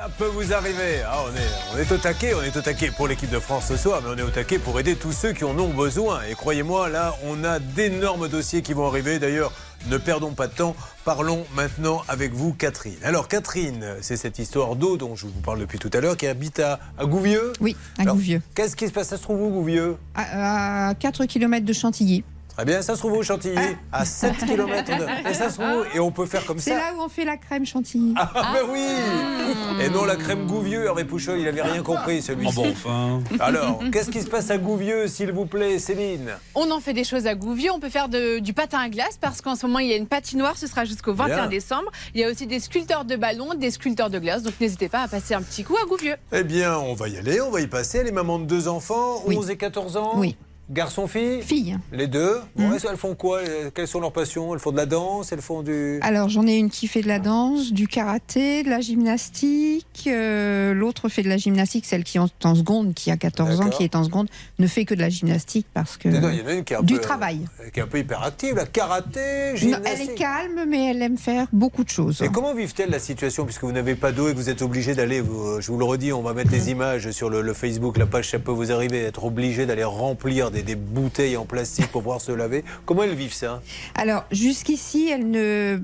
Ça peut vous arriver. Ah, on, est, on est au taquet, on est au taquet pour l'équipe de France ce soir, mais on est au taquet pour aider tous ceux qui en ont besoin. Et croyez-moi, là, on a d'énormes dossiers qui vont arriver. D'ailleurs, ne perdons pas de temps. Parlons maintenant avec vous, Catherine. Alors, Catherine, c'est cette histoire d'eau dont je vous parle depuis tout à l'heure, qui habite à, à Gouvieux. Oui, à Alors, Gouvieux. Qu'est-ce qui se passe? Ça se trouve où, Gouvieux? À, à 4 km de Chantilly. Très bien, ça se trouve où, Chantilly À 7 km de... Et ça se trouve Et on peut faire comme C'est ça là où on fait la crème Chantilly. Ah, ben oui Et non la crème Gouvieux, Hervé Pouchol, il avait rien compris celui-ci. Oh bon, enfin. Alors, qu'est-ce qui se passe à Gouvieux, s'il vous plaît, Céline? On en fait des choses à Gouvieux. On peut faire de- du patin à glace parce qu'en ce moment, il y a une patinoire. Ce sera jusqu'au 21 Bien. décembre. Il y a aussi des sculpteurs de ballons, des sculpteurs de glace. Donc n'hésitez pas à passer un petit coup à Gouvieux. Eh bien, on va y aller, on va y passer. Les mamans de deux enfants, Oui. 11 et 14 ans? Oui. Garçon-fille Fille. Les deux Bon, Mhm. est-ce- Elles font quoi Euh, Quelles sont leurs passions? Elles font de la danse Elles font du... Alors j'en ai une qui fait de la danse, du karaté, de la gymnastique. euh, L'autre fait de la gymnastique, celle qui est en seconde, qui a 14 ans, qui est en seconde, ne fait que de la gymnastique parce que... Non, il y en a une qui est un du peu, travail. euh, qui est un peu hyperactive, la karaté, Non, gymnastique. elle est calme, mais elle aime faire beaucoup de choses. Et comment vivent-elles la situation? Puisque vous n'avez pas d'eau et que vous êtes obligé d'aller, je vous le redis, on va mettre Mhm. les images sur le, le Facebook, la page, ça peut vous arriver, être obligé d'aller remplir des, des bouteilles en plastique pour pouvoir se laver. Comment elles vivent ça? Alors jusqu'ici, elle ne...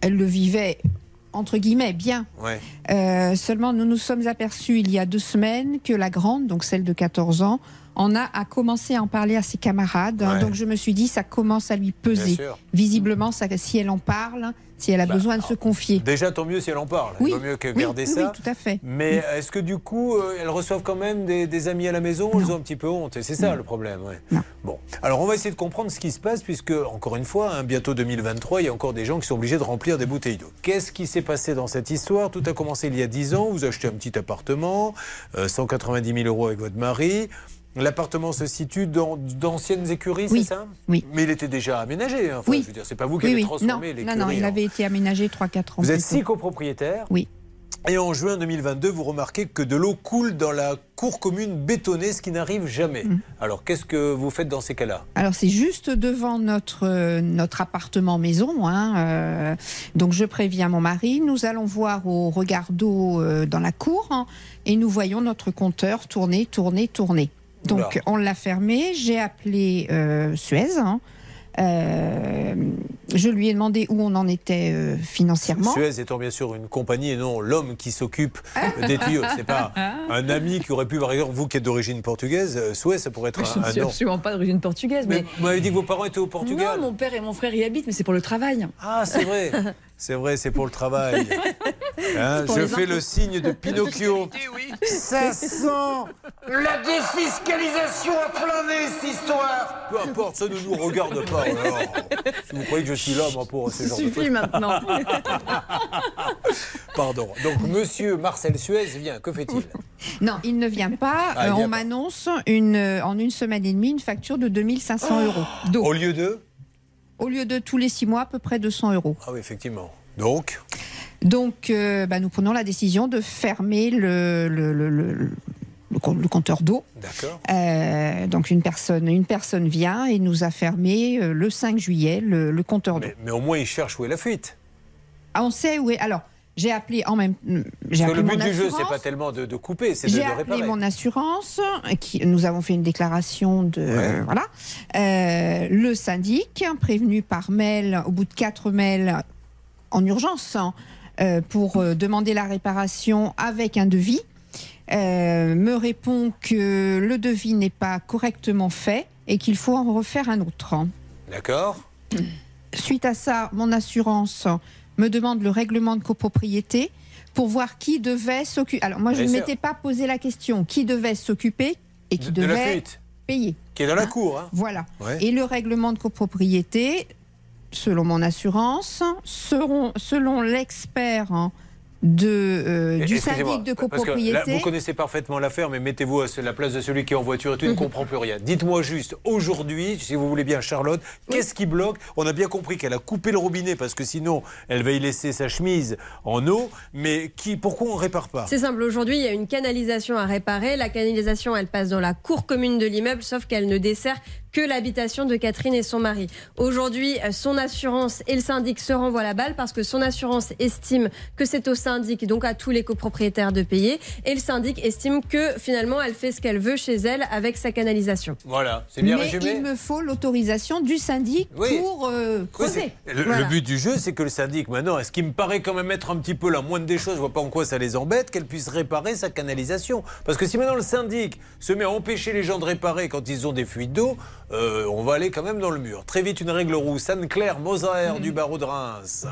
Elle le vivait, entre guillemets, bien. Ouais. Euh, seulement, nous nous sommes aperçus il y a deux semaines que la grande, donc celle de 14 ans, en a, a commencé à en parler à ses camarades. hein. Ouais. donc je me suis dit, ça commence à lui peser. Visiblement, ça, si elle en parle, si elle a Bah, besoin de se confier. Déjà, tant mieux si elle en parle. Oui, Il vaut mieux que oui, garder oui, ça. oui, tout à fait. Mais est-ce que du coup, euh, elles reçoivent quand même des, des amis à la maison? Elles ont un petit peu honte. Et c'est ça le problème. ouais. Bon, alors on va essayer de comprendre ce qui se passe, puisque, encore une fois, hein, bientôt 2023, il y a encore des gens qui sont obligés de remplir des bouteilles d'eau. Qu'est-ce qui s'est passé dans cette histoire? Tout a commencé il y a 10 ans. Vous achetez un petit appartement, euh, 190 000 euros avec votre mari. L'appartement se situe dans d'anciennes écuries, Oui, c'est ça? Oui. Mais il était déjà aménagé. hein. Enfin, Oui. Je veux dire, c'est pas vous qui Oui, avez. Non, transformé non, l'écurie. non, il en- avait été aménagé 3-4 ans. Vous êtes six copropriétaires Oui. Et en juin 2022, vous remarquez que de l'eau coule dans la cour commune bétonnée, ce qui n'arrive jamais. Mm. Alors, qu'est-ce que vous faites dans ces cas-là? Alors c'est juste devant notre, euh, notre appartement maison. hein, euh, donc je préviens mon mari. Nous allons voir au regard d'eau euh, dans la cour hein, et nous voyons notre compteur tourner, tourner, tourner. Donc Oula. on l'a fermé. J'ai appelé euh, Suez. hein. Euh, je lui ai demandé où on en était euh, financièrement. Suez étant bien sûr une compagnie et non l'homme qui s'occupe des tuyaux. C'est pas un ami qui aurait pu, par exemple, vous qui êtes d'origine portugaise, Suez, ça pourrait être Je un, ne un suis nom. absolument pas d'origine portugaise, Mais mais. vous m'avez dit que vos parents étaient au Portugal. Non, mon père et mon frère y habitent, mais c'est pour le travail. Ah, c'est vrai. C'est vrai, c'est pour le travail. Hein, pour je fais le signe de Pinocchio. Ça sent la défiscalisation à plein nez, cette histoire. Peu importe, ça ne nous regarde pas. alors. Si vous croyez que je suis là, moi, pour ce Ça genre de suffit maintenant. Pardon. Donc, monsieur Marcel Suez vient. Que fait-il? Non, il ne vient pas. Ah, Euh, vient on m'annonce une, euh, en une semaine et demie une facture de 2500 euros. Au lieu de? Au lieu de tous les six mois, à peu près 200 euros. Ah oui, effectivement. Donc, Donc, euh, bah, nous prenons la décision de fermer le, le, le- le- le com- le compteur d'eau. d'accord. Euh, donc, une personne, une personne vient et nous a fermé euh, le 5 juillet le, le compteur d'eau. Mais, mais au moins, il cherche où est la fuite. Ah, on sait où est. Alors, j'ai appelé en même. J'ai Parce que appelé le but du jeu, c'est pas tellement de, de couper, c'est de, J'ai de appelé réparer. mon assurance. Qui, nous avons fait une déclaration de Ouais. voilà. Euh, le syndic prévenu par mail au bout de quatre mails en urgence hein, euh, pour euh, demander la réparation avec un devis. euh, me répond que le devis n'est pas correctement fait et qu'il faut en refaire un autre. D'accord Suite à ça, mon assurance me demande le règlement de copropriété pour voir qui devait s'occuper. Alors moi, je ne m'étais pas posé la question qui devait s'occuper et qui de, de la devait payer. qui est dans la cour. Hein. Voilà. Ouais. Et le règlement de copropriété, selon mon assurance, seront, selon l'expert hein, de, euh, du Excusez-moi, syndic de parce que là, copropriété. vous connaissez parfaitement l'affaire, mais mettez-vous à la place de celui qui est en voiture et Mhm. tu ne comprends plus rien. Dites-moi juste, aujourd'hui, si vous voulez bien, Charlotte, qu'est-ce qui bloque? On a bien compris qu'elle a coupé le robinet parce que sinon, elle va y laisser sa chemise en eau. Mais qui, pourquoi on ne répare pas? C'est simple, aujourd'hui il y a une canalisation à réparer. La canalisation elle passe dans la cour commune de l'immeuble, sauf qu'elle ne dessert que l'habitation de Catherine et son mari. Aujourd'hui, euh, son assurance et le syndic se renvoient la balle parce que son assurance estime que c'est au syndic, donc à tous les copropriétaires de payer, et le syndic estime que finalement elle fait ce qu'elle veut chez elle avec sa canalisation. Voilà, c'est bien Mais résumé. il me faut l'autorisation du syndic Oui. pour euh, creuser. le, Voilà. le but du jeu, c'est que le syndic, maintenant, est-ce qu'il me paraît quand même être un petit peu la moindre des choses, je vois pas en quoi ça les embête, qu'elle puisse réparer sa canalisation. Parce que si maintenant le syndic se met à empêcher les gens de réparer quand ils ont des fuites d'eau, euh, on va aller quand même dans le mur. Très vite, une règle rousse. Anne-Claire Moser du barreau de Reims.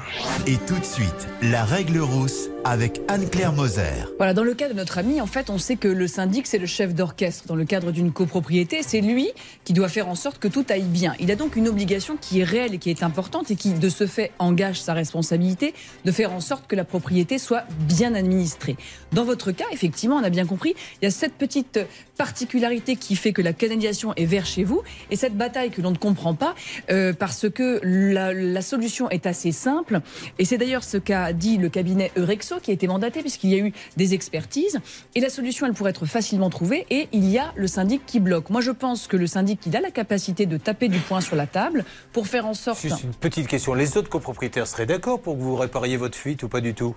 Et tout de suite, la règle rousse avec Anne-Claire Moser. Voilà, dans le cas de notre ami, en fait, on sait que le syndic, c'est le chef d'orchestre dans le cadre d'une copropriété. C'est lui qui doit faire en sorte que tout aille bien. Il a donc une obligation qui est réelle et qui est importante et qui, de ce fait, engage sa responsabilité de faire en sorte que la propriété soit bien administrée. Dans votre cas, effectivement, on a bien compris, il y a cette petite particularité qui fait que la canalisation est vers chez vous et cette bataille que l'on ne comprend pas euh, parce que la, la solution est assez simple et c'est d'ailleurs ce qu'a dit le cabinet Eurexo qui a été mandaté puisqu'il y a eu des expertises et la solution elle pourrait être facilement trouvée et il y a le syndic qui bloque. Moi je pense que le syndic il a la capacité de taper du poing sur la table pour faire en sorte Juste une petite question. Les autres copropriétaires seraient d'accord pour que vous répariez votre fuite ou pas du tout?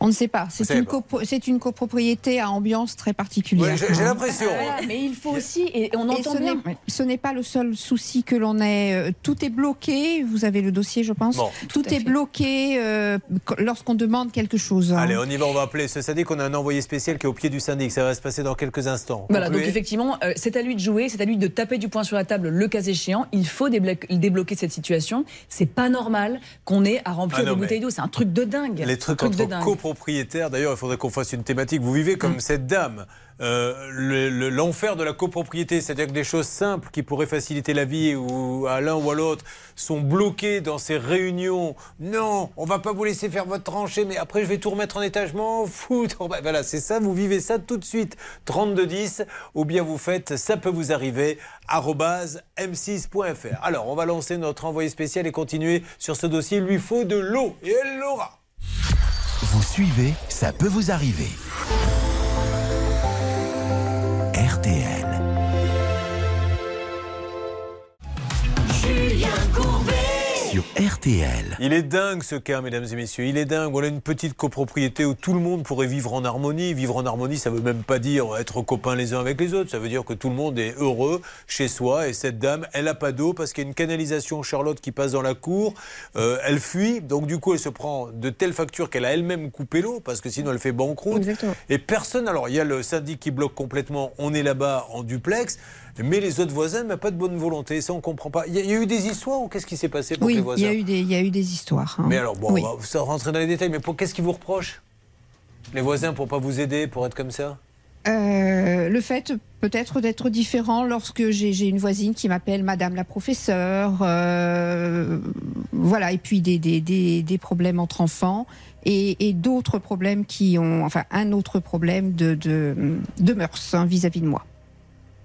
On ne sait pas. C'est une, copro- copropriété à ambiance très particulière. Ouais, J'ai l'impression. Voilà, mais il faut aussi et on Et entend ce bien n'est- ce n'est pas le seul souci que l'on ait. Euh, Tout est bloqué. Vous avez le dossier, je pense. Bon. Tout, est fait. bloqué euh, qu- lorsqu'on demande quelque chose. hein. Allez, on y va, on va appeler ce syndic. On a un envoyé spécial qui est au pied du syndic. Ça va se passer dans quelques instants. Voilà, donc effectivement, euh, c'est à lui de jouer, c'est à lui de taper du poing sur la table le cas échéant. Il faut déblo- débloquer cette situation. C'est pas normal qu'on ait à remplir Ah non, des bouteilles d'eau. C'est un truc de dingue. Les Un trucs truc de entre dingue. Copropriétaires, d'ailleurs, il faudrait qu'on fasse une thématique. Vous vivez comme cette dame. Euh, le- le- L'enfer de la copropriété, c'est-à-dire que des choses simples qui pourraient faciliter la vie ou à l'un ou à l'autre sont bloquées dans ces réunions. Non, on va pas vous laisser faire votre tranchée, mais après je vais tout remettre en étage, je m'en fous. Ben Voilà, c'est ça, vous vivez ça tout de suite. 3210, ou bien vous faites ça peut vous arriver, arobase m6.fr. Alors, on va lancer notre envoyé spécial et continuer sur ce dossier. Il lui faut de l'eau, et elle l'aura. Vous suivez, ça peut vous arriver. Sur RTL. Il est dingue ce cas, mesdames et messieurs. Il est dingue. Voilà une petite copropriété où tout le monde pourrait vivre en harmonie. Vivre en harmonie, ça veut même pas dire être copains les uns avec les autres. Ça veut dire que tout le monde est heureux chez soi. Et cette dame, elle a pas d'eau parce qu'il y a une canalisation Charlotte qui passe dans la cour. Euh, elle fuit. Donc du coup, elle se prend de telles factures qu'elle a elle-même coupé l'eau parce que sinon elle fait banqueroute. Exactement. Et personne. Alors il y a le syndic qui bloque complètement. On est là-bas en duplex. Mais les autres voisins n'ont pas de bonne volonté. Ça, on comprend pas. Il y, a- il y a eu des histoires ou qu'est-ce qui s'est passé pour Oui, les il voisins y, a eu des, il y a eu des histoires. hein. mais alors, bon, Oui. on va ça rentrer dans les détails, mais qu'est-ce qu'ils vous reprochent Les voisins pour pas vous aider, pour être comme ça? Euh, le fait peut-être d'être différent lorsque j'ai une voisine qui m'appelle Madame la professeure, euh, voilà, et puis des, des, des, des problèmes entre enfants et, et d'autres problèmes qui ont, enfin un autre problème de, de, de mœurs hein, vis-à-vis de moi.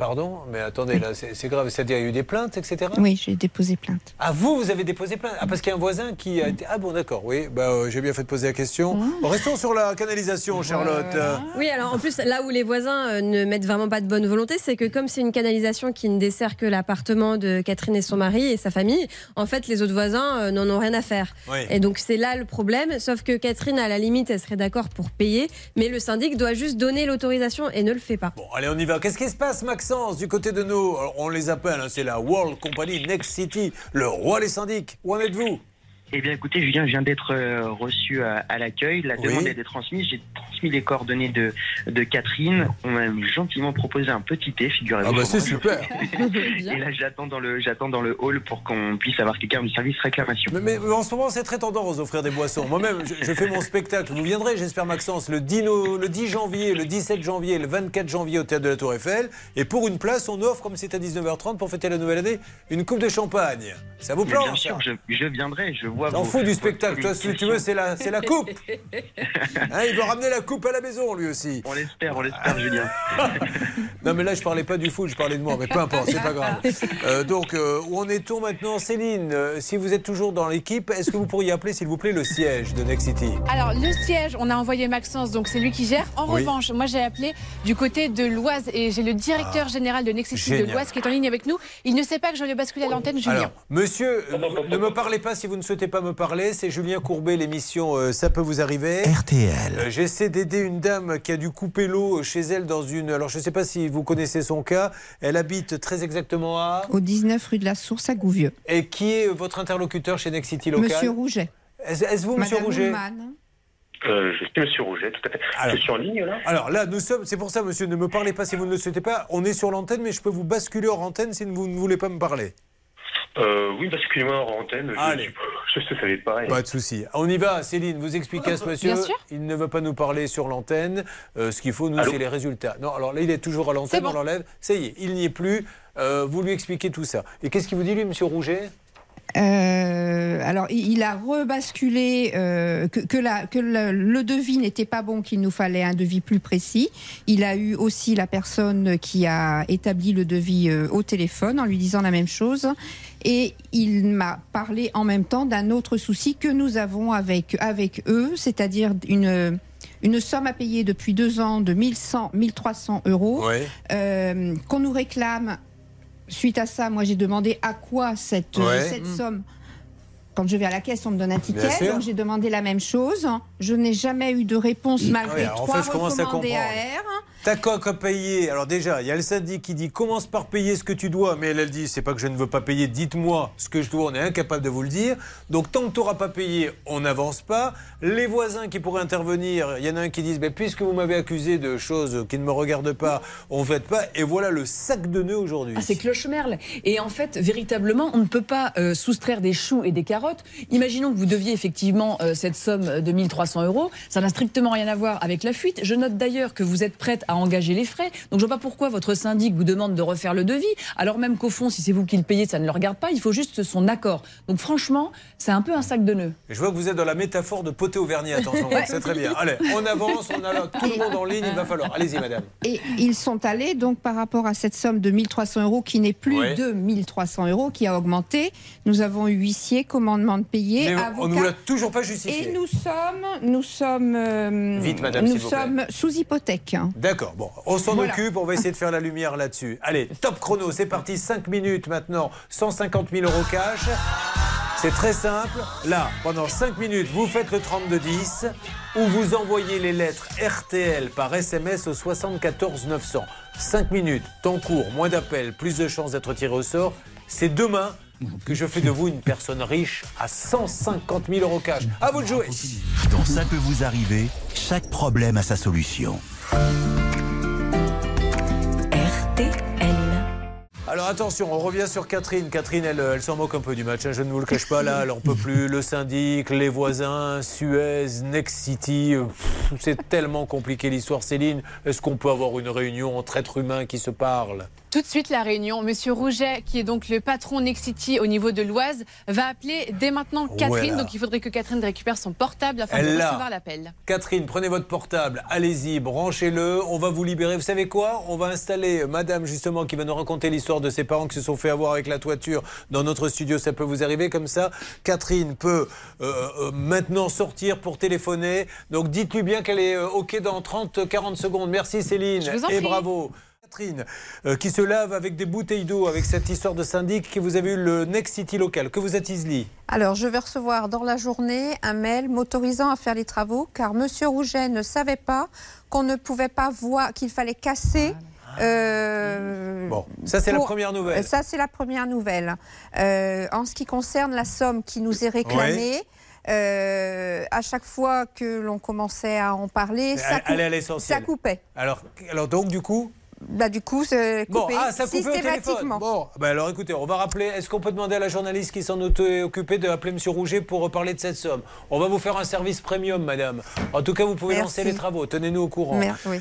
Pardon Mais attendez, là, c'est grave. C'est-à-dire, il y a eu des plaintes, etc. Oui, j'ai déposé plainte. Ah, vous, vous avez déposé plainte? Ah, parce qu'il y a un voisin qui a été. Ah, bon, d'accord, oui. Bah, euh, j'ai bien fait de poser la question. Mmh. Restons sur la canalisation, Charlotte. Euh, Oui, alors en plus, là où les voisins euh, ne mettent vraiment pas de bonne volonté, c'est que comme c'est une canalisation qui ne dessert que l'appartement de Catherine et son mari et sa famille, en fait, les autres voisins euh, n'en ont rien à faire. oui. Et donc c'est là le problème, sauf que Catherine, à la limite, elle serait d'accord pour payer, mais le syndic doit juste donner l'autorisation et ne le fait pas. Bon, allez, on y va. Qu'est-ce qui se passe, Maxence, du côté de nous On les appelle, hein, c'est la World Company Next City, le roi des syndics. Où en êtes-vous? Eh bien, écoutez, Julien, je viens d'être euh, reçu à, à l'accueil. La Oui. demande a été transmise. J'ai transmis les coordonnées de, de Catherine. On m'a gentiment proposé un petit thé, figurez-vous. Ah, bah, c'est super. Et là, j'attends dans le, j'attends dans le hall pour qu'on puisse avoir quelqu'un du service réclamation. Mais, en ce moment, c'est très tendance d'offrir des boissons. Moi-même, je, je fais mon spectacle. Vous viendrez, j'espère, Maxence, le 10, no- le 10 janvier, le 17 janvier, le 24 janvier au Théâtre de la Tour Eiffel. Et pour une place, on offre, comme c'est à 19h30 pour fêter la nouvelle année, une coupe de champagne. Ça vous planche bien sûr, je, je viendrai. Je vois envoie. T'en fous du spectacle. Toi, si tu veux, c'est la, c'est la coupe. Hein, il veut ramener la coupe à la maison, lui aussi. On l'espère, on l'espère, Julien. Non, mais là, je parlais pas du foot, je parlais de moi, mais peu importe, c'est pas grave. Euh, donc, euh, où en est-on maintenant Céline, euh, si vous êtes toujours dans l'équipe, est-ce que vous pourriez appeler, s'il vous plaît, le siège de Next City? Alors, le siège, on a envoyé Maxence, donc c'est lui qui gère. En Oui. revanche, moi j'ai appelé du côté de l'Oise et j'ai le directeur général de Nexity de Ah, génial. l'Oise qui est en ligne avec nous. Il ne sait pas que je vais le basculer à l'antenne, Julien. Alors, monsieur, ne me parlez pas si vous ne souhaitez pas me parler. C'est Julien Courbet, l'émission euh, Ça peut vous arriver. RTL. Euh, J'essaie d'aider une dame qui a dû couper l'eau chez elle dans une. Alors, je ne sais pas si vous connaissez son cas. Elle habite très exactement à. Au 19 rue de la Source à Gouvieux. Et qui est votre interlocuteur chez Next City Local Monsieur Rouget. Est-ce vous, monsieur Rouget. Euh, je suis Monsieur Rouget, tout à fait. Alors. Je suis en ligne là? Alors là, nous sommes. C'est pour ça, monsieur, ne me parlez pas si vous ne le souhaitez pas. On est sur l'antenne, mais je peux vous basculer hors antenne si vous ne voulez pas me parler. euh, Oui, basculez-moi en antenne. Je- Allez. Je ne savais pas. et- Pas de souci. On y va, Céline. Vous expliquez à ce monsieur. Bien sûr. Il ne veut pas nous parler sur l'antenne. Euh, ce qu'il faut, nous, c'est les résultats. Non, alors là, il est toujours à l'antenne. C'est bon. On l'enlève. Ça y est, il n'y est plus. Euh, vous lui expliquez tout ça. Et qu'est-ce qu'il vous dit, lui, monsieur Rouget? Euh, alors, il il a rebasculé euh, que, que, la- que le, le devis n'était pas bon, qu'il nous fallait un devis plus précis. Il a eu aussi la personne qui a établi le devis euh, au téléphone en lui disant la même chose. Et il m'a parlé en même temps d'un autre souci que nous avons avec, avec eux, c'est-à-dire une, une somme à payer depuis deux ans de 1100, 1300 euros Oui. euh, qu'on nous réclame. Suite à ça, moi j'ai demandé à quoi cette, euh, Ouais. cette somme. Quand je vais à la caisse, on me donne un ticket, donc j'ai demandé la même chose. Je n'ai jamais eu de réponse malgré Oui, alors, en trois fait, recommandés. AR. T'as quoi qu'à payer? Alors déjà, il y a le syndic qui dit commence par payer ce que tu dois, mais elle, elle dit c'est pas que je ne veux pas payer, dites-moi ce que je dois, on est incapable de vous le dire. Donc tant que tu n'auras pas payé, on n'avance pas. Les voisins qui pourraient intervenir, il y en a un qui dit ben, puisque vous m'avez accusé de choses qui ne me regardent pas, on ne fait pas. Et voilà le sac de nœuds aujourd'hui. Ah, c'est cloche-merle. Et en fait, véritablement, on ne peut pas euh, soustraire des choux et des carottes. Imaginons que vous deviez effectivement euh, cette somme de 1300 euros. Ça n'a strictement rien à voir avec la fuite. Je note d'ailleurs que vous êtes prête à engager les frais. Donc je vois pas pourquoi votre syndic vous demande de refaire le devis. Alors même qu'au fond, si c'est vous qui le payez, ça ne le regarde pas. Il faut juste son accord. Donc franchement, c'est un peu un sac de nœuds. Je vois que vous êtes dans la métaphore de poté au vernis, attention, c'est très bien. Allez, on avance, on a là tout le monde en ligne, il va falloir. Allez-y, madame. Et ils sont allés donc par rapport à cette somme de 1300 euros qui n'est plus Ouais. de 1300 euros, qui a augmenté. Nous avons eu huissier, commandement de payer, Mais on ne vous l'a toujours pas Et justifié. nous sommes, nous sommes, euh, Vite, madame, nous s'il vous plaît. sommes sous hypothèque. D'accord, bon, on s'en Voilà. occupe, on va essayer de faire la lumière là-dessus. Allez, top chrono, c'est parti, 5 minutes maintenant, 150 000 euros cash. C'est très simple. Là, pendant 5 minutes, vous faites le 3210 ou vous envoyez les lettres RTL par SMS au 74 900. 5 minutes, temps court, moins d'appels, plus de chances d'être tiré au sort. C'est demain que je fais de vous une personne riche à 150 000 euros cash. À vous de jouer. Dans Ça peut vous arriver, chaque problème a sa solution. Alors attention, on revient sur Catherine. Catherine, elle, s'en moque un peu du match, hein, je ne vous le cache pas là, elle en peut plus. Le syndic, les voisins, Suez, Next City, c'est tellement compliqué l'histoire. Céline, est-ce qu'on peut avoir une réunion entre êtres humains qui se parlent? Tout de suite, la réunion. Monsieur Rouget, qui est donc le patron Nexity au niveau de l'Oise, va appeler dès maintenant Catherine. Voilà. Donc il faudrait que Catherine récupère son portable afin Elle de recevoir l'appel. Catherine, prenez votre portable, allez-y, branchez-le, on va vous libérer. Vous savez quoi? On va installer madame justement qui va nous raconter l'histoire de ses parents qui se sont fait avoir avec la toiture dans notre studio. Ça peut vous arriver comme ça. Catherine peut euh, euh, maintenant sortir pour téléphoner. Donc dites-lui bien qu'elle est euh, OK dans 30-40 secondes. Merci Céline Je vous en et prie. bravo. Catherine, euh, qui se lave avec des bouteilles d'eau avec cette histoire de syndic que vous avez eu le Next City local. Que vous êtes Isli Alors, je vais recevoir dans la journée un mail m'autorisant à faire les travaux, car Monsieur Rouget ne savait pas qu'on ne pouvait pas voir, qu'il fallait casser. euh, Bon, ça c'est la première nouvelle. Ça, c'est la première nouvelle. Euh, en ce qui concerne la somme qui nous est réclamée, euh, à chaque fois que l'on commençait à en parler, ça, Allez à ça coupait. Alors, alors donc du coup Bah, du coup, c'est Bon, coupé ah, ça coupait au systématiquement. Bon, ben alors écoutez, on va rappeler. Est-ce qu'on peut demander à la journaliste qui s'en est occupée de appeler Monsieur Rouget pour reparler de cette somme? On va vous faire un service premium, madame. En tout cas, vous pouvez Merci. lancer les travaux. Tenez-nous au courant. Mer- oui.